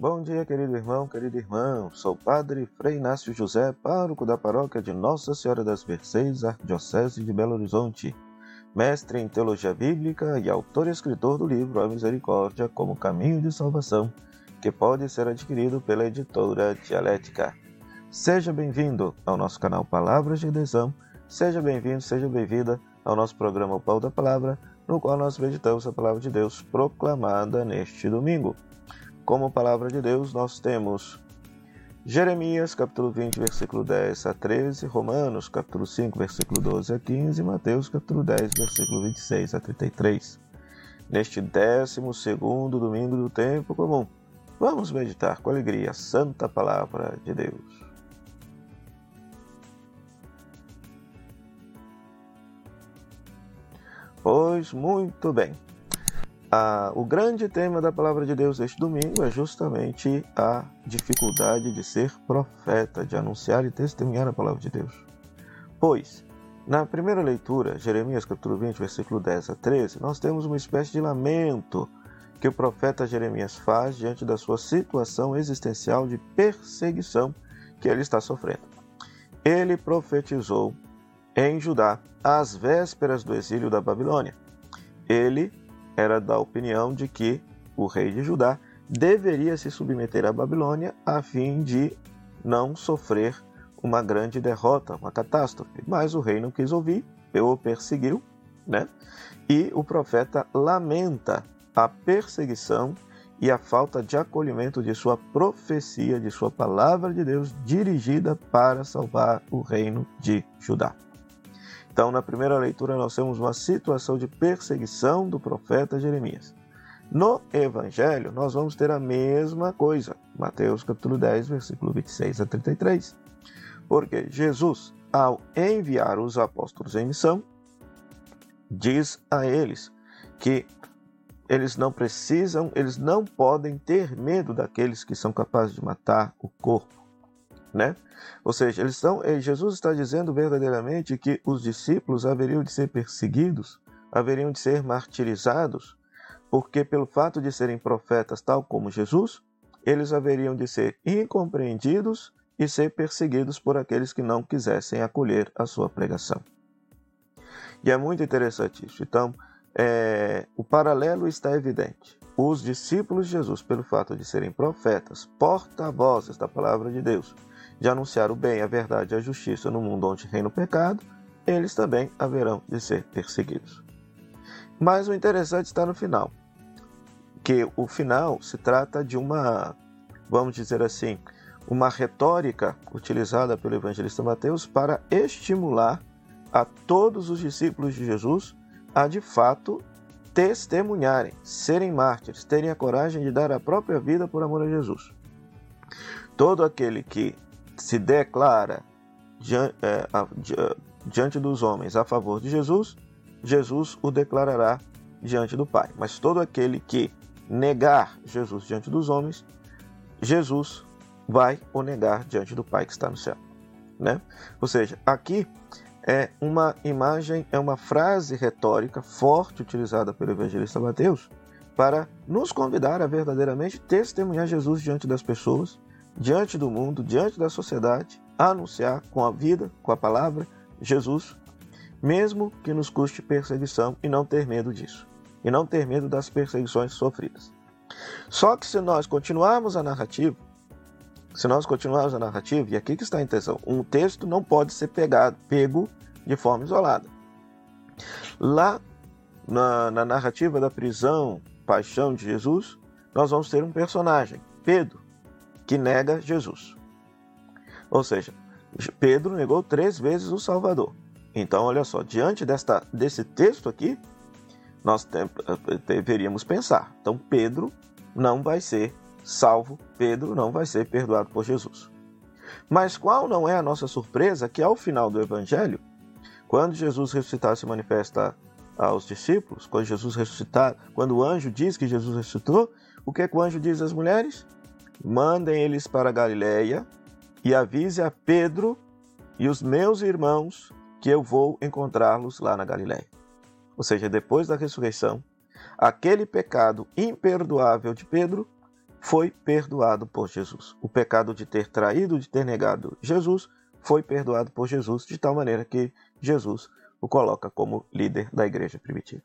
bom dia, querido irmão, querido irmão. Sou o Padre Frei Inácio José, pároco da paróquia de Nossa Senhora das Mercês, Arquidiocese de Belo Horizonte, mestre em teologia bíblica e autor e escritor do livro A Misericórdia como Caminho de Salvação, que pode ser adquirido pela editora Dialética. Seja bem-vindo ao nosso canal Palavras de Adesão, seja bem-vindo, seja bem-vinda ao nosso programa O Pão da Palavra, no qual nós meditamos a palavra de Deus proclamada neste domingo. Como palavra de Deus, nós temos Jeremias, capítulo 20, versículo 10 a 13, Romanos, capítulo 5, versículo 12 a 15, Mateus, capítulo 10, versículo 26 a 33. Neste décimo segundo domingo do tempo comum, vamos meditar com alegria a santa palavra de Deus. Pois muito bem. O grande tema da palavra de Deus este domingo é justamente a dificuldade de ser profeta, de anunciar e testemunhar a palavra de Deus. Pois, na primeira leitura, Jeremias capítulo 20, versículo 10 a 13, nós temos uma espécie de lamento que o profeta Jeremias faz diante da sua situação existencial de perseguição que ele está sofrendo. Ele profetizou em Judá, às vésperas do exílio da Babilônia. Ele era da opinião de que o rei de Judá deveria se submeter à Babilônia a fim de não sofrer uma grande derrota, uma catástrofe. Mas o rei não quis ouvir, o perseguiu, né? E o profeta lamenta a perseguição e a falta de acolhimento de sua profecia, de sua palavra de Deus dirigida para salvar o reino de Judá. Então, na primeira leitura, nós temos uma situação de perseguição do profeta Jeremias. No Evangelho, nós vamos ter a mesma coisa. Mateus capítulo 10, versículo 26 a 33. Porque Jesus, ao enviar os apóstolos em missão, diz a eles que eles não precisam, eles não podem ter medo daqueles que são capazes de matar o corpo né? Ou seja, eles estão, eh, Jesus está dizendo verdadeiramente que os discípulos haveriam de ser perseguidos, haveriam de ser martirizados, porque pelo fato de serem profetas tal como Jesus, eles haveriam de ser incompreendidos e ser perseguidos por aqueles que não quisessem acolher a sua pregação. E é muito interessante isso. Então, é, o paralelo está evidente. Os discípulos de Jesus, pelo fato de serem profetas, porta-vozes da palavra de Deus, de anunciar o bem, a verdade e a justiça no mundo onde reina o pecado, eles também haverão de ser perseguidos. Mas o interessante está no final, que o final se trata de uma, vamos dizer assim, uma retórica utilizada pelo evangelista Mateus para estimular a todos os discípulos de Jesus a de fato testemunharem, serem mártires, terem a coragem de dar a própria vida por amor a Jesus. Todo aquele que se declara é, diante dos homens a favor de Jesus, Jesus o declarará diante do Pai. Mas todo aquele que negar Jesus diante dos homens, Jesus vai o negar diante do Pai que está no céu. Né? Ou seja, aqui é uma imagem, é uma frase retórica forte utilizada pelo evangelista Mateus para nos convidar a verdadeiramente testemunhar Jesus diante das pessoas diante do mundo, diante da sociedade, anunciar com a vida, com a palavra, Jesus, mesmo que nos custe perseguição e não ter medo disso, e não ter medo das perseguições sofridas. Só que se nós continuarmos a narrativa, se nós continuarmos a narrativa, e aqui que está a intenção, um texto não pode ser pegado, pego de forma isolada. Lá na, na narrativa da prisão, paixão de Jesus, nós vamos ter um personagem, Pedro, que nega Jesus. Ou seja, Pedro negou três vezes o Salvador. Então, olha só, diante desta, desse texto aqui, nós deveríamos pensar. Então, Pedro não vai ser salvo, Pedro não vai ser perdoado por Jesus. Mas qual não é a nossa surpresa que ao final do Evangelho, quando Jesus ressuscitar se manifesta aos discípulos, quando Jesus ressuscitar, quando o anjo diz que Jesus ressuscitou, o que, é que o anjo diz às mulheres? Mandem eles para Galiléia e avise a Pedro e os meus irmãos que eu vou encontrá-los lá na Galiléia. Ou seja, depois da ressurreição, aquele pecado imperdoável de Pedro foi perdoado por Jesus. O pecado de ter traído, de ter negado Jesus, foi perdoado por Jesus, de tal maneira que Jesus o coloca como líder da igreja primitiva.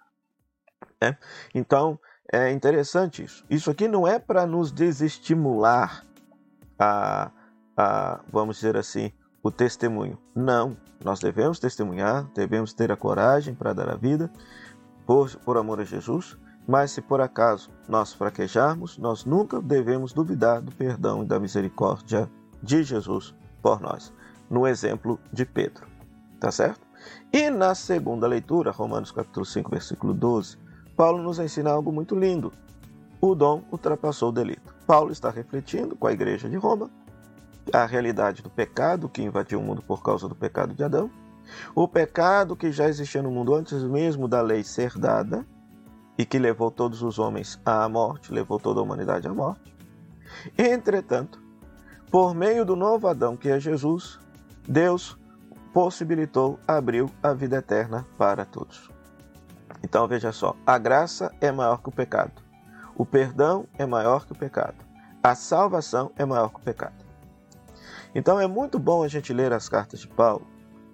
É? Então, é interessante isso. Isso aqui não é para nos desestimular a, a, vamos dizer assim, o testemunho. Não, nós devemos testemunhar, devemos ter a coragem para dar a vida por, por amor a Jesus, mas se por acaso nós fraquejarmos, nós nunca devemos duvidar do perdão e da misericórdia de Jesus por nós, no exemplo de Pedro. Tá certo? E na segunda leitura, Romanos capítulo 5, versículo 12, Paulo nos ensina algo muito lindo. O dom ultrapassou o delito. Paulo está refletindo com a igreja de Roma a realidade do pecado que invadiu o mundo por causa do pecado de Adão, o pecado que já existia no mundo antes mesmo da lei ser dada e que levou todos os homens à morte, levou toda a humanidade à morte. Entretanto, por meio do novo Adão, que é Jesus, Deus possibilitou, abriu a vida eterna para todos. Então veja só, a graça é maior que o pecado. O perdão é maior que o pecado. A salvação é maior que o pecado. Então é muito bom a gente ler as cartas de Paulo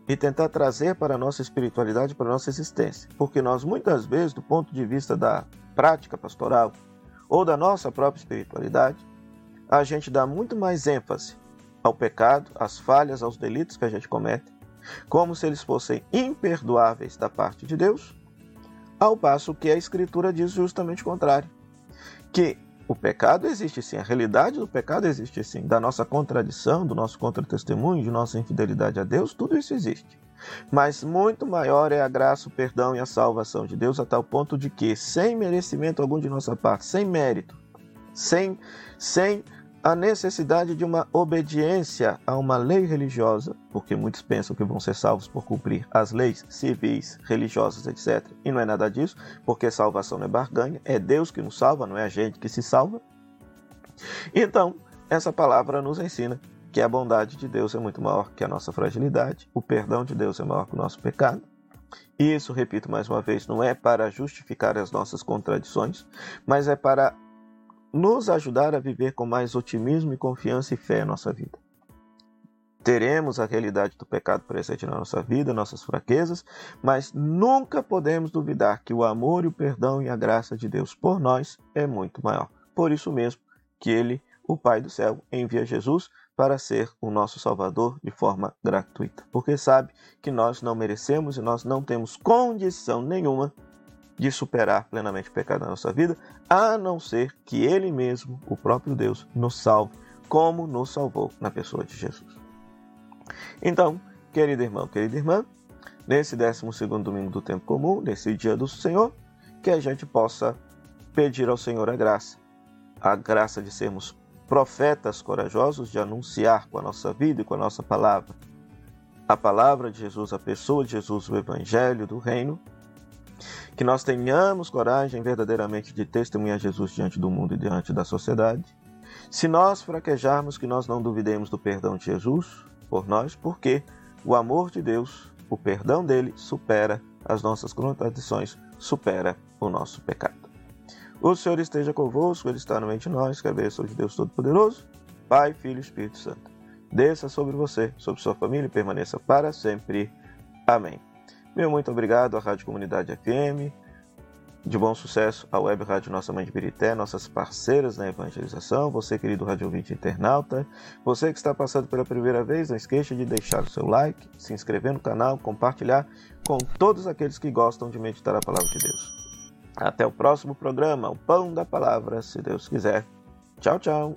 e tentar trazer para a nossa espiritualidade, para a nossa existência. Porque nós, muitas vezes, do ponto de vista da prática pastoral ou da nossa própria espiritualidade, a gente dá muito mais ênfase ao pecado, às falhas, aos delitos que a gente comete, como se eles fossem imperdoáveis da parte de Deus, ao passo que a Escritura diz justamente o contrário, que o pecado existe sim, a realidade do pecado existe sim, da nossa contradição, do nosso contra-testemunho, de nossa infidelidade a Deus, tudo isso existe. Mas muito maior é a graça, o perdão e a salvação de Deus, a tal ponto de que, sem merecimento algum de nossa parte, sem mérito, sem, sem a necessidade de uma obediência a uma lei religiosa, porque muitos pensam que vão ser salvos por cumprir as leis civis, religiosas, etc. E não é nada disso, porque salvação não é barganha, é Deus que nos salva, não é a gente que se salva. Então, essa palavra nos ensina que a bondade de Deus é muito maior que a nossa fragilidade, o perdão de Deus é maior que o nosso pecado. E isso, repito mais uma vez, não é para justificar as nossas contradições, mas é para nos ajudar a viver com mais otimismo e confiança e fé em nossa vida. Teremos a realidade do pecado presente na nossa vida, nossas fraquezas, mas nunca podemos duvidar que o amor e o perdão e a graça de Deus por nós é muito maior. Por isso mesmo que Ele, o Pai do céu, envia Jesus para ser o nosso Salvador de forma gratuita, porque sabe que nós não merecemos e nós não temos condição nenhuma de superar plenamente o pecado na nossa vida, a não ser que Ele mesmo, o próprio Deus, nos salve, como nos salvou na pessoa de Jesus. Então, querido irmão, querida irmã, nesse 12 domingo do tempo comum, nesse dia do Senhor, que a gente possa pedir ao Senhor a graça, a graça de sermos profetas corajosos, de anunciar com a nossa vida e com a nossa palavra a palavra de Jesus, a pessoa de Jesus, o Evangelho do Reino, que nós tenhamos coragem verdadeiramente de testemunhar Jesus diante do mundo e diante da sociedade. Se nós fraquejarmos, que nós não duvidemos do perdão de Jesus por nós, porque o amor de Deus, o perdão dele, supera as nossas contradições, supera o nosso pecado. O Senhor esteja convosco, Ele está no meio de nós, que a bênção de Deus Todo-Poderoso, Pai, Filho e Espírito Santo, desça sobre você, sobre sua família e permaneça para sempre. Amém. Meu muito obrigado à Rádio Comunidade FM. De bom sucesso à Web Rádio Nossa Mãe de Birité, nossas parceiras na evangelização. Você, querido rádio ouvinte internauta. Você que está passando pela primeira vez, não esqueça de deixar o seu like, se inscrever no canal, compartilhar com todos aqueles que gostam de meditar a palavra de Deus. Até o próximo programa, o Pão da Palavra, se Deus quiser. Tchau, tchau.